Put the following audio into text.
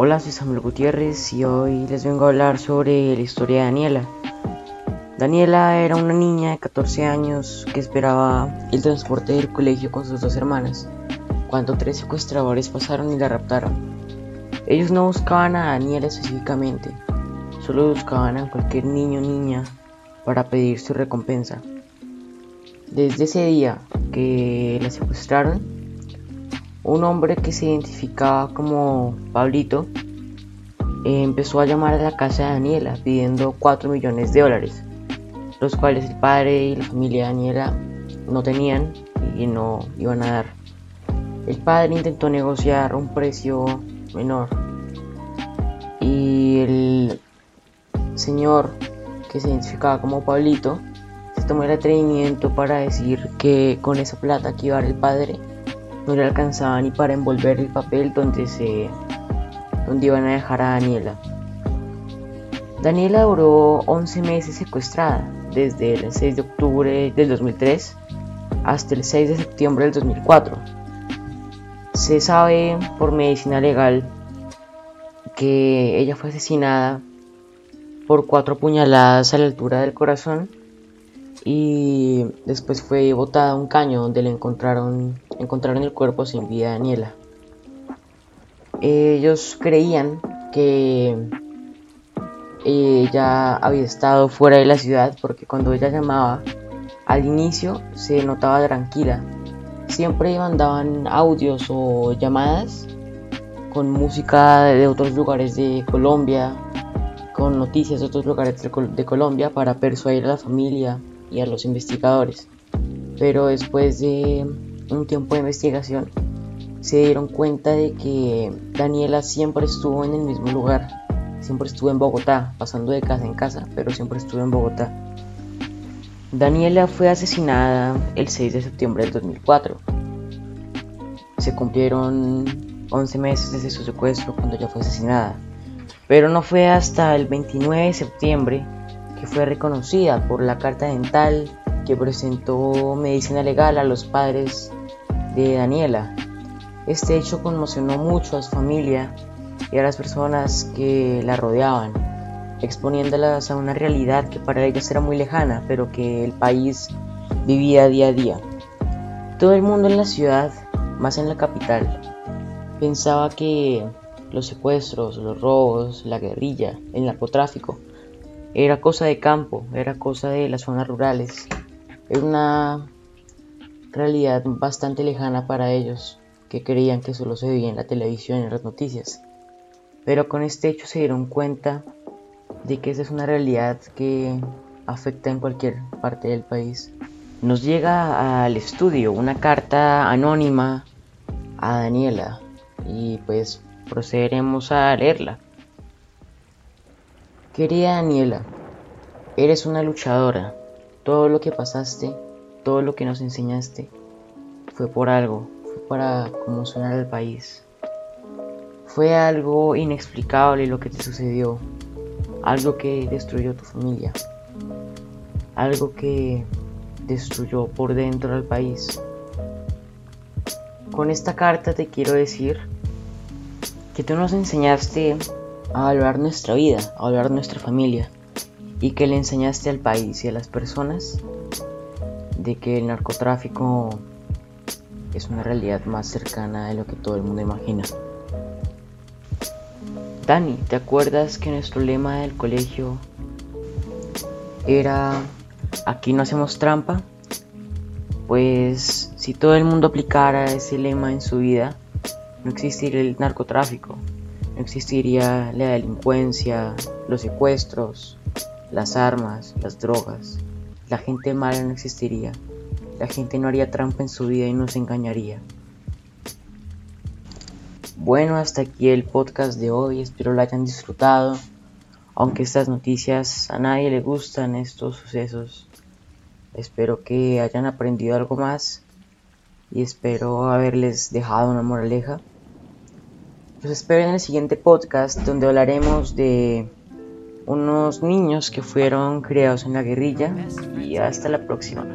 Hola, soy Samuel Gutiérrez y hoy les vengo a hablar sobre la historia de Daniela. Daniela era una niña de 14 años que esperaba el transporte del colegio con sus dos hermanas, cuando tres secuestradores pasaron y la raptaron. Ellos no buscaban a Daniela específicamente, solo buscaban a cualquier niño o niña para pedir su recompensa. Desde ese día que la secuestraron, un hombre que se identificaba como Pablito eh, empezó a llamar a la casa de Daniela pidiendo 4 millones de dólares, los cuales el padre y la familia de Daniela no tenían y no iban a dar. El padre intentó negociar un precio menor y el señor que se identificaba como Pablito se tomó el atrevimiento para decir que con esa plata que iba a dar el padre no le alcanzaba ni para envolver el papel donde se donde iban a dejar a Daniela. Daniela duró 11 meses secuestrada, desde el 6 de octubre del 2003 hasta el 6 de septiembre del 2004. Se sabe por medicina legal que ella fue asesinada por cuatro puñaladas a la altura del corazón y después fue botada a un caño donde le encontraron, encontraron el cuerpo sin vida de Daniela. Ellos creían que ella había estado fuera de la ciudad porque cuando ella llamaba al inicio se notaba tranquila. Siempre mandaban audios o llamadas con música de otros lugares de Colombia, con noticias de otros lugares de, Colombia para persuadir a la familia y a los investigadores. Pero después de un tiempo de investigación se dieron cuenta de que Daniela siempre estuvo en el mismo lugar, siempre estuvo en Bogotá, pasando de casa en casa, pero siempre estuvo en Bogotá. Daniela fue asesinada el 6 de septiembre del 2004. Se cumplieron 11 meses desde su secuestro cuando ella fue asesinada, pero no fue hasta el 29 de septiembre que fue reconocida por la carta dental que presentó medicina legal a los padres de Daniela. Este hecho conmocionó mucho a su familia y a las personas que la rodeaban, exponiéndolas a una realidad que para ellas era muy lejana, pero que el país vivía día a día. Todo el mundo en la ciudad, más en la capital, pensaba que los secuestros, los robos, la guerrilla, el narcotráfico era cosa de campo, era cosa de las zonas rurales. Era una realidad bastante lejana para ellos, que creían que solo se veía en la televisión y en las noticias. Pero con este hecho se dieron cuenta de que esa es una realidad que afecta en cualquier parte del país. Nos llega al estudio una carta anónima a Daniela y pues procederemos a leerla. Querida Daniela, eres una luchadora. Todo lo que pasaste, todo lo que nos enseñaste, fue por algo, fue para conmocionar al país. Fue algo inexplicable lo que te sucedió, algo que destruyó tu familia, algo que destruyó por dentro al país. Con esta carta te quiero decir que tú nos enseñaste a valorar nuestra vida, a valorar nuestra familia y que le enseñaste al país y a las personas de que el narcotráfico es una realidad más cercana de lo que todo el mundo imagina. Dani, ¿te acuerdas que nuestro lema del colegio era aquí no hacemos trampa? Pues si todo el mundo aplicara ese lema en su vida, no existiría el narcotráfico, no existiría la delincuencia, los secuestros, las armas, las drogas. La gente mala no existiría. La gente no haría trampa en su vida y no se engañaría. Bueno, hasta aquí el podcast de hoy. Espero lo hayan disfrutado. Aunque estas noticias a nadie le gustan, estos sucesos. Espero que hayan aprendido algo más y espero haberles dejado una moraleja. Los espero en el siguiente podcast donde hablaremos de unos niños que fueron criados en la guerrilla y hasta la próxima.